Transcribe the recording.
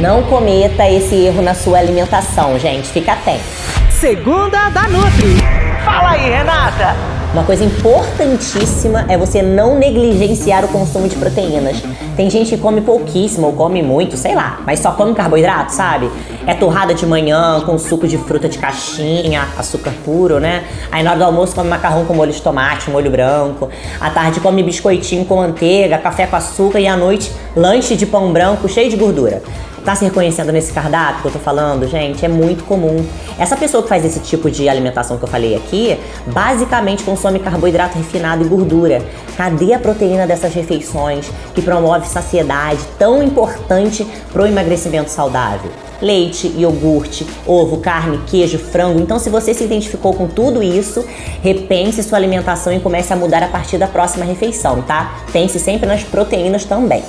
Não cometa esse erro na sua alimentação, gente. Fica atento. Segunda da Nutri. Fala aí, Renata. Uma coisa importantíssima é você não negligenciar o consumo de proteínas. Tem gente que come pouquíssimo ou come muito, sei lá, mas só come carboidrato, sabe? É torrada de manhã com suco de fruta de caixinha, açúcar puro, né? Aí na hora do almoço come macarrão com molho de tomate, molho branco. À tarde come biscoitinho com manteiga, café com açúcar e à noite lanche de pão branco cheio de gordura. Tá se reconhecendo nesse cardápio que eu tô falando, gente? É muito comum. Essa pessoa que faz esse tipo de alimentação que eu falei aqui, basicamente consome carboidrato refinado e gordura. Cadê a proteína dessas refeições que promove saciedade tão importante pro emagrecimento saudável? leite, iogurte, ovo, carne, queijo, frango. Então, se você se identificou com tudo isso, repense sua alimentação e comece a mudar a partir da próxima refeição, tá? Pense sempre nas proteínas também.